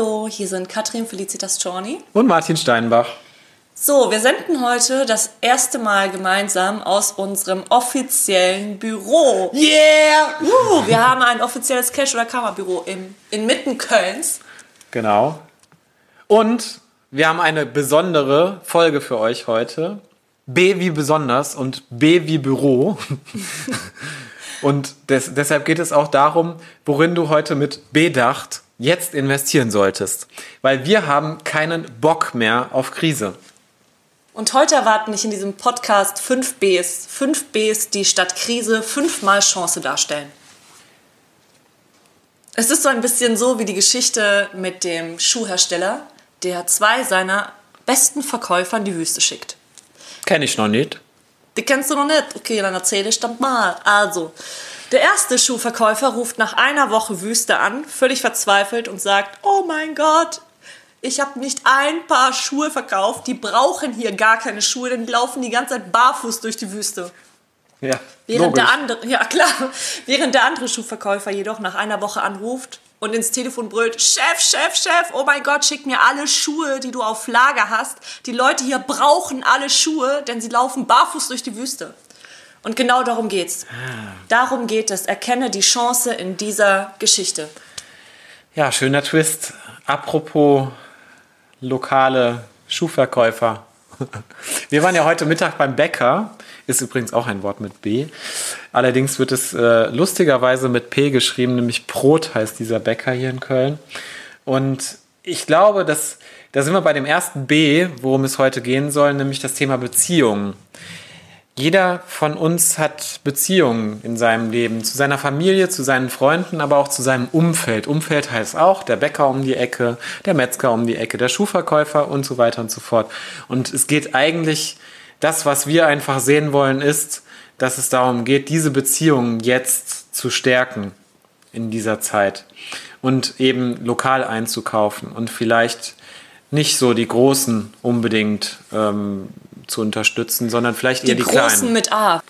Hallo, hier sind Katrin Felicitas Czorny. Und Martin Steinbach. So, wir senden heute das erste Mal gemeinsam aus unserem offiziellen Büro. Yeah! Uh, wir haben ein offizielles Cash- oder Kammerbüro im, inmitten Kölns. Genau. Und wir haben eine besondere Folge für euch heute. B wie besonders und B wie Büro. und des, deshalb geht es auch darum, worin du heute mit Bedacht jetzt investieren solltest. Weil wir haben keinen Bock mehr auf Krise. Und heute erwarten dich in diesem Podcast fünf Bs. Fünf Bs, die statt Krise fünfmal Chance darstellen. Es ist so ein bisschen so wie die Geschichte mit dem Schuhhersteller, der zwei seiner besten Verkäufer in die Wüste schickt. Kenn ich noch nicht. Die kennst du noch nicht? Okay, dann erzähle ich dann mal. Also, der erste Schuhverkäufer ruft nach einer Woche Wüste an, völlig verzweifelt und sagt, oh mein Gott, ich habe nicht ein Paar Schuhe verkauft, die brauchen hier gar keine Schuhe, denn die laufen die ganze Zeit barfuß durch die Wüste. Ja, Während logisch. der andere, ja klar, während der andere Schuhverkäufer jedoch nach einer Woche anruft und ins Telefon brüllt, Chef, Chef, Chef, oh mein Gott, schick mir alle Schuhe, die du auf Lager hast. Die Leute hier brauchen alle Schuhe, denn sie laufen barfuß durch die Wüste. Und genau darum geht's. Darum geht es. Erkenne die Chance in dieser Geschichte. Ja, schöner Twist. Apropos lokale Schuhverkäufer. Wir waren ja heute Mittag beim Bäcker. Ist übrigens auch ein Wort mit B. Allerdings wird es äh, lustigerweise mit P geschrieben, nämlich Brot heißt dieser Bäcker hier in Köln. Und ich glaube, dass da sind wir bei dem ersten B, worum es heute gehen soll, nämlich das Thema Beziehungen. Jeder von uns hat Beziehungen in seinem Leben, zu seiner Familie, zu seinen Freunden, aber auch zu seinem Umfeld. Umfeld heißt auch der Bäcker um die Ecke, der Metzger um die Ecke, der Schuhverkäufer und so weiter und so fort. Und es geht eigentlich, das, was wir einfach sehen wollen, ist, dass es darum geht, diese Beziehungen jetzt zu stärken in dieser Zeit und eben lokal einzukaufen und vielleicht nicht so die Großen unbedingt ähm, zu unterstützen, sondern vielleicht eher Die, die, Großen Kleinen. mit A.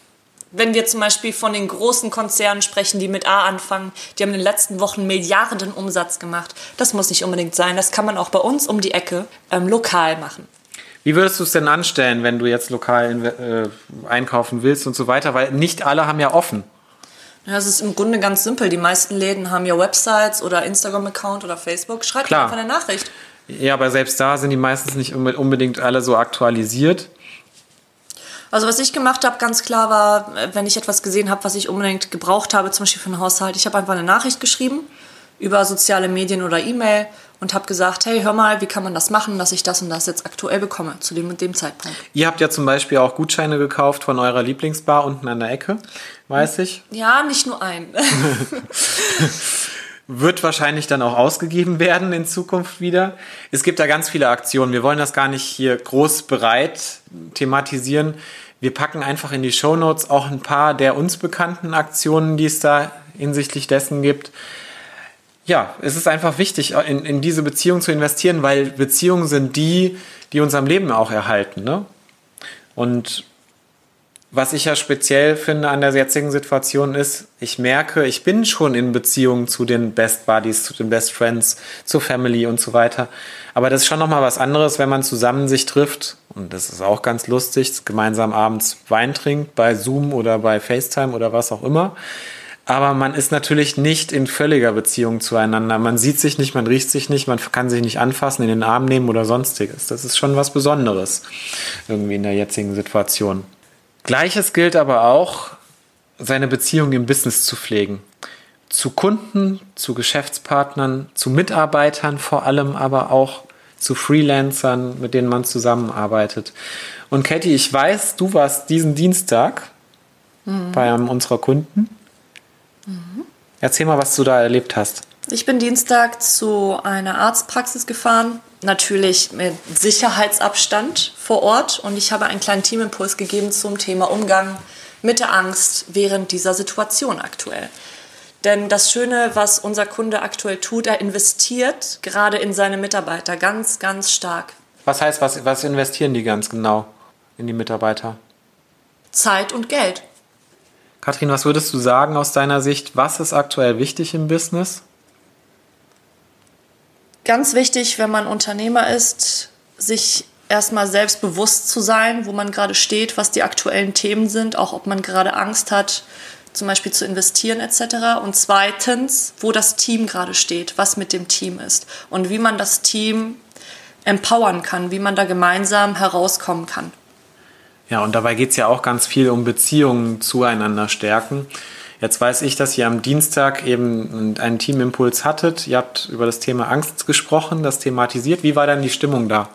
Wenn wir zum Beispiel von den großen Konzernen sprechen, die mit A anfangen, die haben in den letzten Wochen Milliarden Umsatz gemacht. Das muss nicht unbedingt sein. Das kann man auch bei uns um die Ecke ähm, lokal machen. Wie würdest du es denn anstellen, wenn du jetzt lokal äh, einkaufen willst und so weiter? Weil nicht alle haben ja offen. Ja, es ist im Grunde ganz simpel. Die meisten Läden haben ja Websites oder Instagram-Account oder Facebook. Schreibt Klar. einfach eine Nachricht. Ja, aber selbst da sind die meistens nicht unbe- unbedingt alle so aktualisiert. Also was ich gemacht habe, ganz klar war, äh, wenn ich etwas gesehen habe, was ich unbedingt gebraucht habe, zum Beispiel für einen Haushalt, ich habe einfach eine Nachricht geschrieben über soziale Medien oder E-Mail und habe gesagt, hey, hör mal, wie kann man das machen, dass ich das und das jetzt aktuell bekomme, zu dem und dem Zeitpunkt. Ihr habt ja zum Beispiel auch Gutscheine gekauft von eurer Lieblingsbar unten an der Ecke, weiß ich. Ja, nicht nur ein. Wird wahrscheinlich dann auch ausgegeben werden in Zukunft wieder. Es gibt da ganz viele Aktionen. Wir wollen das gar nicht hier groß bereit thematisieren. Wir packen einfach in die Shownotes auch ein paar der uns bekannten Aktionen, die es da hinsichtlich dessen gibt. Ja, es ist einfach wichtig, in, in diese Beziehung zu investieren, weil Beziehungen sind die, die uns am Leben auch erhalten. Ne? Und was ich ja speziell finde an der jetzigen Situation ist, ich merke, ich bin schon in Beziehung zu den Best Buddies, zu den Best Friends, zur Family und so weiter. Aber das ist schon nochmal was anderes, wenn man zusammen sich trifft. Und das ist auch ganz lustig, gemeinsam abends Wein trinkt, bei Zoom oder bei FaceTime oder was auch immer. Aber man ist natürlich nicht in völliger Beziehung zueinander. Man sieht sich nicht, man riecht sich nicht, man kann sich nicht anfassen, in den Arm nehmen oder sonstiges. Das ist schon was Besonderes irgendwie in der jetzigen Situation. Gleiches gilt aber auch, seine Beziehung im Business zu pflegen. Zu Kunden, zu Geschäftspartnern, zu Mitarbeitern vor allem, aber auch zu Freelancern, mit denen man zusammenarbeitet. Und Katie, ich weiß, du warst diesen Dienstag bei einem unserer Kunden. Erzähl mal, was du da erlebt hast. Ich bin Dienstag zu einer Arztpraxis gefahren, natürlich mit Sicherheitsabstand vor Ort und ich habe einen kleinen Teamimpuls gegeben zum Thema Umgang mit der Angst während dieser Situation aktuell. Denn das Schöne, was unser Kunde aktuell tut, er investiert gerade in seine Mitarbeiter ganz, ganz stark. Was heißt, was, was investieren die ganz genau in die Mitarbeiter? Zeit und Geld. Kathrin, was würdest du sagen aus deiner Sicht? Was ist aktuell wichtig im Business? Ganz wichtig, wenn man Unternehmer ist, sich erstmal selbstbewusst zu sein, wo man gerade steht, was die aktuellen Themen sind, auch ob man gerade Angst hat, zum Beispiel zu investieren etc. Und zweitens, wo das Team gerade steht, was mit dem Team ist und wie man das Team empowern kann, wie man da gemeinsam herauskommen kann. Ja, und dabei geht es ja auch ganz viel um Beziehungen zueinander stärken. Jetzt weiß ich, dass ihr am Dienstag eben einen Teamimpuls hattet. Ihr habt über das Thema Angst gesprochen, das thematisiert. Wie war dann die Stimmung da?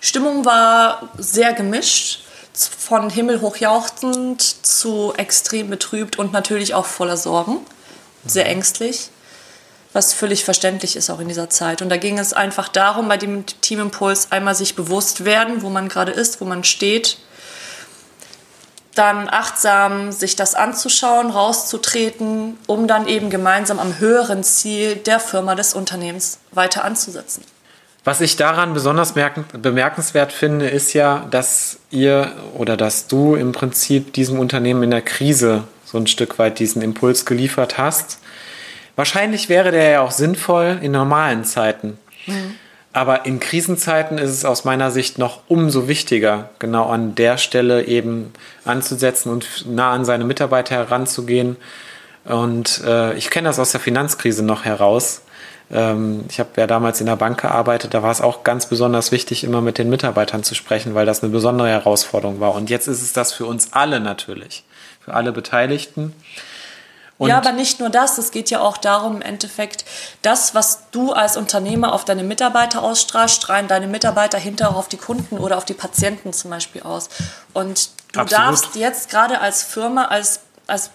Stimmung war sehr gemischt, von himmelhoch jauchzend zu extrem betrübt und natürlich auch voller Sorgen, sehr ängstlich, was völlig verständlich ist auch in dieser Zeit. Und da ging es einfach darum, bei dem Teamimpuls einmal sich bewusst werden, wo man gerade ist, wo man steht, dann achtsam sich das anzuschauen, rauszutreten, um dann eben gemeinsam am höheren Ziel der Firma, des Unternehmens weiter anzusetzen. Was ich daran besonders bemerkenswert finde, ist ja, dass ihr oder dass du im Prinzip diesem Unternehmen in der Krise so ein Stück weit diesen Impuls geliefert hast. Wahrscheinlich wäre der ja auch sinnvoll in normalen Zeiten. Aber in Krisenzeiten ist es aus meiner Sicht noch umso wichtiger, genau an der Stelle eben anzusetzen und nah an seine Mitarbeiter heranzugehen. Und äh, ich kenne das aus der Finanzkrise noch heraus ähm, ich habe ja damals in der Bank gearbeitet, da war es auch ganz besonders wichtig, immer mit den Mitarbeitern zu sprechen, weil das eine besondere Herausforderung war. Und jetzt ist es das für uns alle natürlich, für alle Beteiligten. Und ja, aber nicht nur das, es geht ja auch darum, im Endeffekt, das, was du als Unternehmer auf deine Mitarbeiter ausstrahlst, strahlen deine Mitarbeiter hinterher auf die Kunden oder auf die Patienten zum Beispiel aus. Und du Absolut. darfst jetzt gerade als Firma, als, als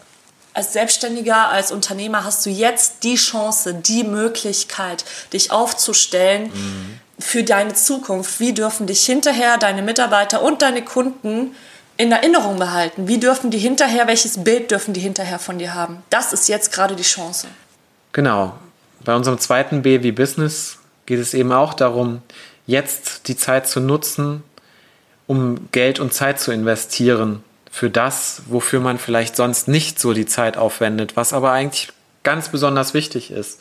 als Selbstständiger, als Unternehmer hast du jetzt die Chance, die Möglichkeit, dich aufzustellen mhm. für deine Zukunft. Wie dürfen dich hinterher deine Mitarbeiter und deine Kunden in Erinnerung behalten? Wie dürfen die hinterher, welches Bild dürfen die hinterher von dir haben? Das ist jetzt gerade die Chance. Genau. Bei unserem zweiten B wie Business geht es eben auch darum, jetzt die Zeit zu nutzen, um Geld und Zeit zu investieren für das, wofür man vielleicht sonst nicht so die Zeit aufwendet, was aber eigentlich ganz besonders wichtig ist.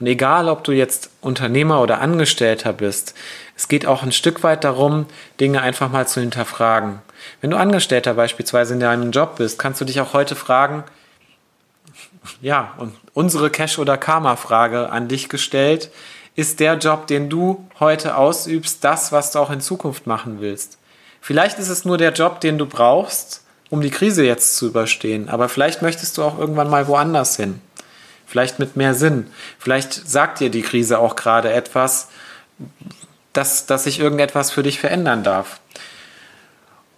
Und egal, ob du jetzt Unternehmer oder Angestellter bist, es geht auch ein Stück weit darum, Dinge einfach mal zu hinterfragen. Wenn du Angestellter beispielsweise in deinem Job bist, kannst du dich auch heute fragen, ja, und unsere Cash- oder Karma-Frage an dich gestellt, ist der Job, den du heute ausübst, das, was du auch in Zukunft machen willst? Vielleicht ist es nur der Job, den du brauchst, um die Krise jetzt zu überstehen. Aber vielleicht möchtest du auch irgendwann mal woanders hin. Vielleicht mit mehr Sinn. Vielleicht sagt dir die Krise auch gerade etwas, dass, dass sich irgendetwas für dich verändern darf.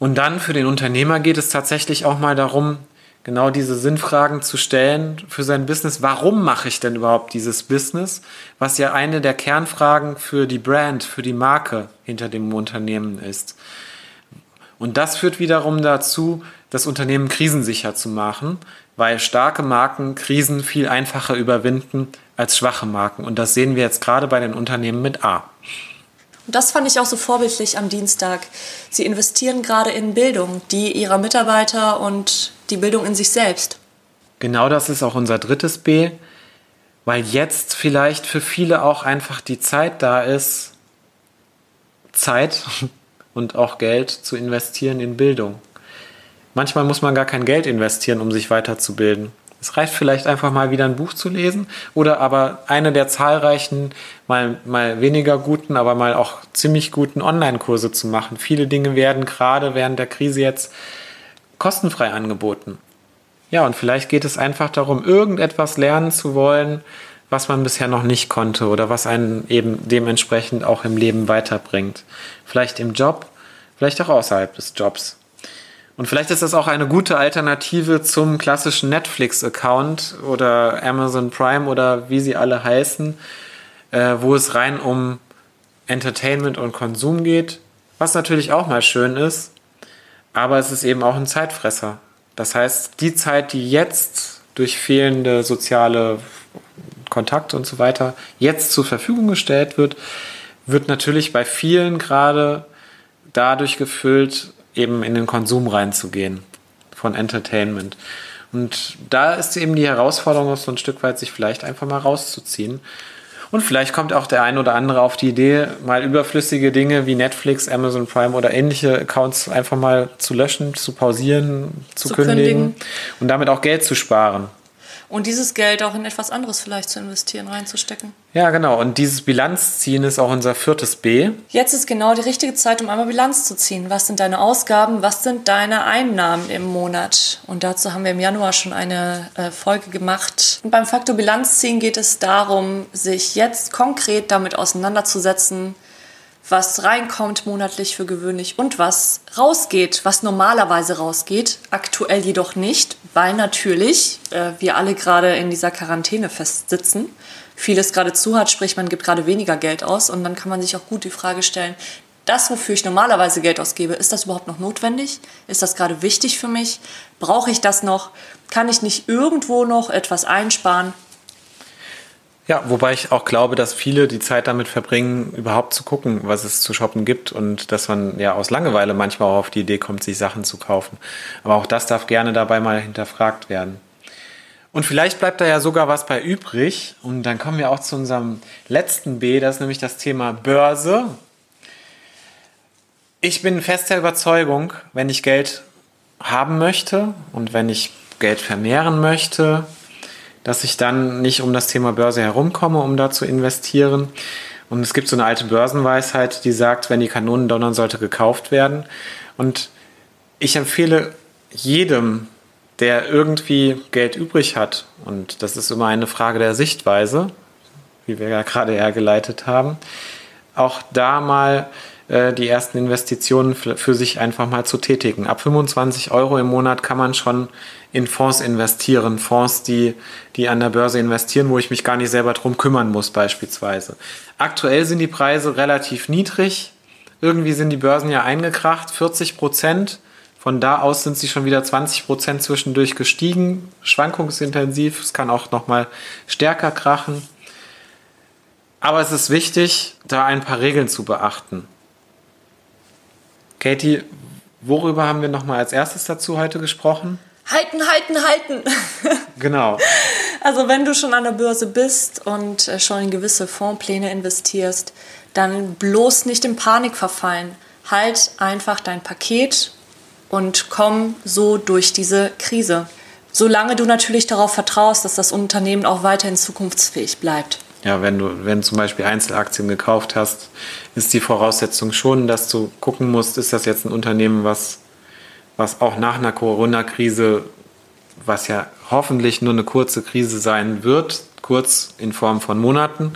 Und dann für den Unternehmer geht es tatsächlich auch mal darum, genau diese Sinnfragen zu stellen für sein Business. Warum mache ich denn überhaupt dieses Business? Was ja eine der Kernfragen für die Brand, für die Marke hinter dem Unternehmen ist. Und das führt wiederum dazu, das Unternehmen krisensicher zu machen, weil starke Marken Krisen viel einfacher überwinden als schwache Marken. Und das sehen wir jetzt gerade bei den Unternehmen mit A. Und das fand ich auch so vorbildlich am Dienstag. Sie investieren gerade in Bildung, die ihrer Mitarbeiter und die Bildung in sich selbst. Genau das ist auch unser drittes B, weil jetzt vielleicht für viele auch einfach die Zeit da ist, Zeit und auch Geld zu investieren in Bildung. Manchmal muss man gar kein Geld investieren, um sich weiterzubilden. Es reicht vielleicht einfach mal wieder ein Buch zu lesen oder aber eine der zahlreichen, mal, mal weniger guten, aber mal auch ziemlich guten Online-Kurse zu machen. Viele Dinge werden gerade während der Krise jetzt kostenfrei angeboten. Ja, und vielleicht geht es einfach darum, irgendetwas lernen zu wollen, was man bisher noch nicht konnte oder was einen eben dementsprechend auch im Leben weiterbringt. Vielleicht im Job, vielleicht auch außerhalb des Jobs. Und vielleicht ist das auch eine gute Alternative zum klassischen Netflix-Account oder Amazon Prime oder wie sie alle heißen, äh, wo es rein um Entertainment und Konsum geht, was natürlich auch mal schön ist, aber es ist eben auch ein Zeitfresser. Das heißt, die Zeit, die jetzt durch fehlende soziale Kontakte und so weiter jetzt zur Verfügung gestellt wird, wird natürlich bei vielen gerade dadurch gefüllt, eben in den Konsum reinzugehen von Entertainment. Und da ist eben die Herausforderung, so ein Stück weit sich vielleicht einfach mal rauszuziehen. Und vielleicht kommt auch der ein oder andere auf die Idee, mal überflüssige Dinge wie Netflix, Amazon Prime oder ähnliche Accounts einfach mal zu löschen, zu pausieren, zu, Zu kündigen kündigen. und damit auch Geld zu sparen. Und dieses Geld auch in etwas anderes vielleicht zu investieren, reinzustecken. Ja, genau. Und dieses Bilanzziehen ist auch unser viertes B. Jetzt ist genau die richtige Zeit, um einmal Bilanz zu ziehen. Was sind deine Ausgaben? Was sind deine Einnahmen im Monat? Und dazu haben wir im Januar schon eine äh, Folge gemacht. Und beim Faktor Bilanz ziehen geht es darum, sich jetzt konkret damit auseinanderzusetzen, was reinkommt monatlich für gewöhnlich und was rausgeht, was normalerweise rausgeht, aktuell jedoch nicht, weil natürlich äh, wir alle gerade in dieser Quarantäne festsitzen, vieles gerade zu hat, sprich man gibt gerade weniger Geld aus und dann kann man sich auch gut die Frage stellen, das, wofür ich normalerweise Geld ausgebe, ist das überhaupt noch notwendig? Ist das gerade wichtig für mich? Brauche ich das noch? Kann ich nicht irgendwo noch etwas einsparen? Ja, wobei ich auch glaube, dass viele die Zeit damit verbringen, überhaupt zu gucken, was es zu shoppen gibt und dass man ja aus Langeweile manchmal auch auf die Idee kommt, sich Sachen zu kaufen. Aber auch das darf gerne dabei mal hinterfragt werden. Und vielleicht bleibt da ja sogar was bei übrig. Und dann kommen wir auch zu unserem letzten B, das ist nämlich das Thema Börse. Ich bin fester Überzeugung, wenn ich Geld haben möchte und wenn ich Geld vermehren möchte, dass ich dann nicht um das Thema Börse herumkomme, um da zu investieren. Und es gibt so eine alte Börsenweisheit, die sagt, wenn die Kanonen donnern, sollte gekauft werden. Und ich empfehle jedem, der irgendwie Geld übrig hat, und das ist immer eine Frage der Sichtweise, wie wir ja gerade hergeleitet haben, auch da mal die ersten Investitionen für, für sich einfach mal zu tätigen. Ab 25 Euro im Monat kann man schon in Fonds investieren, Fonds, die, die an der Börse investieren, wo ich mich gar nicht selber drum kümmern muss beispielsweise. Aktuell sind die Preise relativ niedrig. Irgendwie sind die Börsen ja eingekracht, 40 Prozent. Von da aus sind sie schon wieder 20 Prozent zwischendurch gestiegen, schwankungsintensiv. Es kann auch noch mal stärker krachen. Aber es ist wichtig, da ein paar Regeln zu beachten. Katie, worüber haben wir noch mal als erstes dazu heute gesprochen? Halten, halten, halten! Genau. Also wenn du schon an der Börse bist und äh, schon in gewisse Fondspläne investierst, dann bloß nicht in Panik verfallen. Halt einfach dein Paket und komm so durch diese Krise. Solange du natürlich darauf vertraust, dass das Unternehmen auch weiterhin zukunftsfähig bleibt. Ja, wenn du, wenn zum Beispiel Einzelaktien gekauft hast, ist die Voraussetzung schon, dass du gucken musst, ist das jetzt ein Unternehmen, was, was auch nach einer Corona-Krise, was ja hoffentlich nur eine kurze Krise sein wird, kurz in Form von Monaten,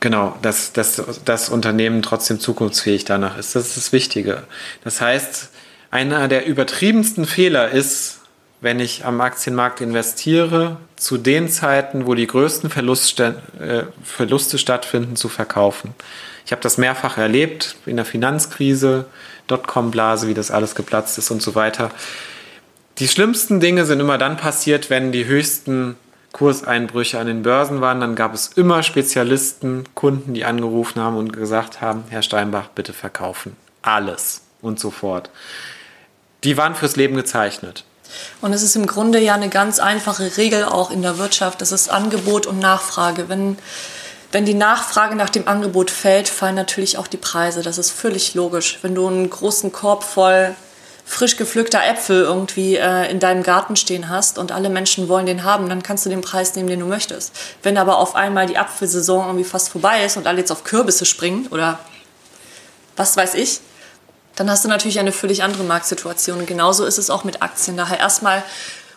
Genau, dass, dass das Unternehmen trotzdem zukunftsfähig danach ist. Das ist das Wichtige. Das heißt, einer der übertriebensten Fehler ist, wenn ich am Aktienmarkt investiere, zu den Zeiten, wo die größten Verluste, äh, Verluste stattfinden, zu verkaufen. Ich habe das mehrfach erlebt in der Finanzkrise, Dotcom-Blase, wie das alles geplatzt ist und so weiter. Die schlimmsten Dinge sind immer dann passiert, wenn die höchsten Kurseinbrüche an den Börsen waren, dann gab es immer Spezialisten, Kunden, die angerufen haben und gesagt haben, Herr Steinbach, bitte verkaufen. Alles und so fort. Die waren fürs Leben gezeichnet. Und es ist im Grunde ja eine ganz einfache Regel auch in der Wirtschaft. Das ist Angebot und Nachfrage. Wenn, wenn die Nachfrage nach dem Angebot fällt, fallen natürlich auch die Preise. Das ist völlig logisch. Wenn du einen großen Korb voll frisch gepflückter Äpfel irgendwie äh, in deinem Garten stehen hast und alle Menschen wollen den haben, dann kannst du den Preis nehmen, den du möchtest. Wenn aber auf einmal die Apfelsaison irgendwie fast vorbei ist und alle jetzt auf Kürbisse springen oder was weiß ich, dann hast du natürlich eine völlig andere Marktsituation. Und genauso ist es auch mit Aktien. Daher erstmal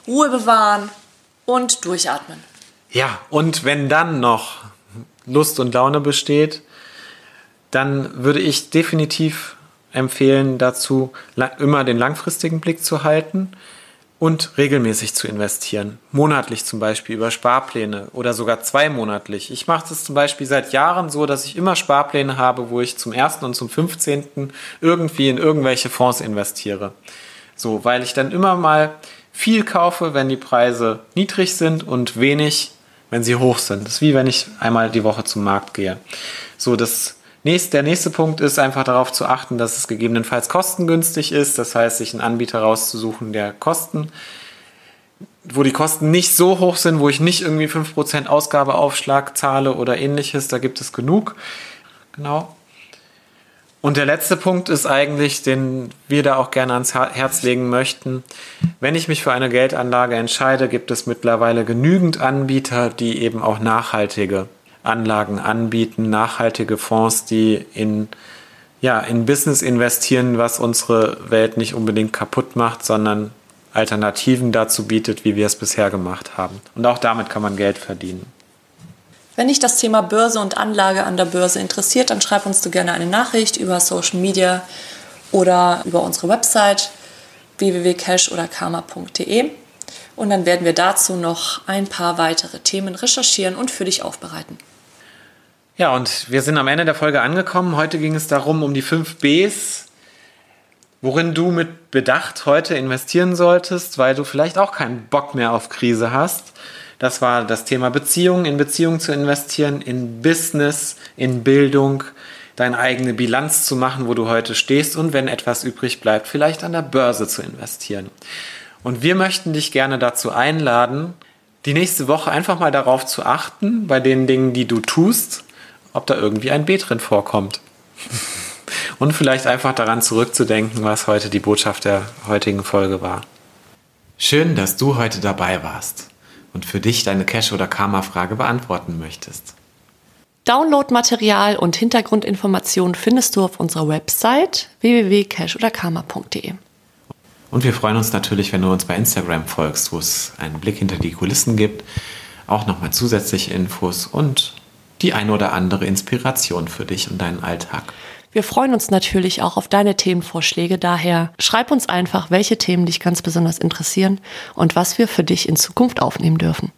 Ruhe bewahren und durchatmen. Ja, und wenn dann noch Lust und Laune besteht, dann würde ich definitiv empfehlen dazu, immer den langfristigen Blick zu halten und regelmäßig zu investieren. Monatlich zum Beispiel über Sparpläne oder sogar zweimonatlich. Ich mache das zum Beispiel seit Jahren so, dass ich immer Sparpläne habe, wo ich zum 1. und zum 15. irgendwie in irgendwelche Fonds investiere. So, weil ich dann immer mal viel kaufe, wenn die Preise niedrig sind und wenig, wenn sie hoch sind. Das ist wie wenn ich einmal die Woche zum Markt gehe. So, das nächste, der nächste Punkt ist einfach darauf zu achten, dass es gegebenenfalls kostengünstig ist. Das heißt, sich einen Anbieter rauszusuchen, der Kosten, wo die Kosten nicht so hoch sind, wo ich nicht irgendwie 5% Ausgabeaufschlag zahle oder ähnliches. Da gibt es genug. Genau. Und der letzte Punkt ist eigentlich, den wir da auch gerne ans Herz legen möchten. Wenn ich mich für eine Geldanlage entscheide, gibt es mittlerweile genügend Anbieter, die eben auch nachhaltige Anlagen anbieten, nachhaltige Fonds, die in, ja, in Business investieren, was unsere Welt nicht unbedingt kaputt macht, sondern Alternativen dazu bietet, wie wir es bisher gemacht haben. Und auch damit kann man Geld verdienen. Wenn dich das Thema Börse und Anlage an der Börse interessiert, dann schreib uns du gerne eine Nachricht über Social Media oder über unsere Website www.cash oder karma.de und dann werden wir dazu noch ein paar weitere Themen recherchieren und für dich aufbereiten. Ja, und wir sind am Ende der Folge angekommen. Heute ging es darum, um die fünf Bs, worin du mit Bedacht heute investieren solltest, weil du vielleicht auch keinen Bock mehr auf Krise hast. Das war das Thema Beziehung, in Beziehung zu investieren, in Business, in Bildung, deine eigene Bilanz zu machen, wo du heute stehst und wenn etwas übrig bleibt, vielleicht an der Börse zu investieren. Und wir möchten dich gerne dazu einladen, die nächste Woche einfach mal darauf zu achten, bei den Dingen, die du tust, ob da irgendwie ein B drin vorkommt. Und vielleicht einfach daran zurückzudenken, was heute die Botschaft der heutigen Folge war. Schön, dass du heute dabei warst und für dich deine Cash- oder Karma-Frage beantworten möchtest. Downloadmaterial und Hintergrundinformationen findest du auf unserer Website www.cashoderkarma.de. Und wir freuen uns natürlich, wenn du uns bei Instagram folgst, wo es einen Blick hinter die Kulissen gibt, auch nochmal zusätzliche Infos und die ein oder andere Inspiration für dich und deinen Alltag. Wir freuen uns natürlich auch auf deine Themenvorschläge. Daher schreib uns einfach, welche Themen dich ganz besonders interessieren und was wir für dich in Zukunft aufnehmen dürfen.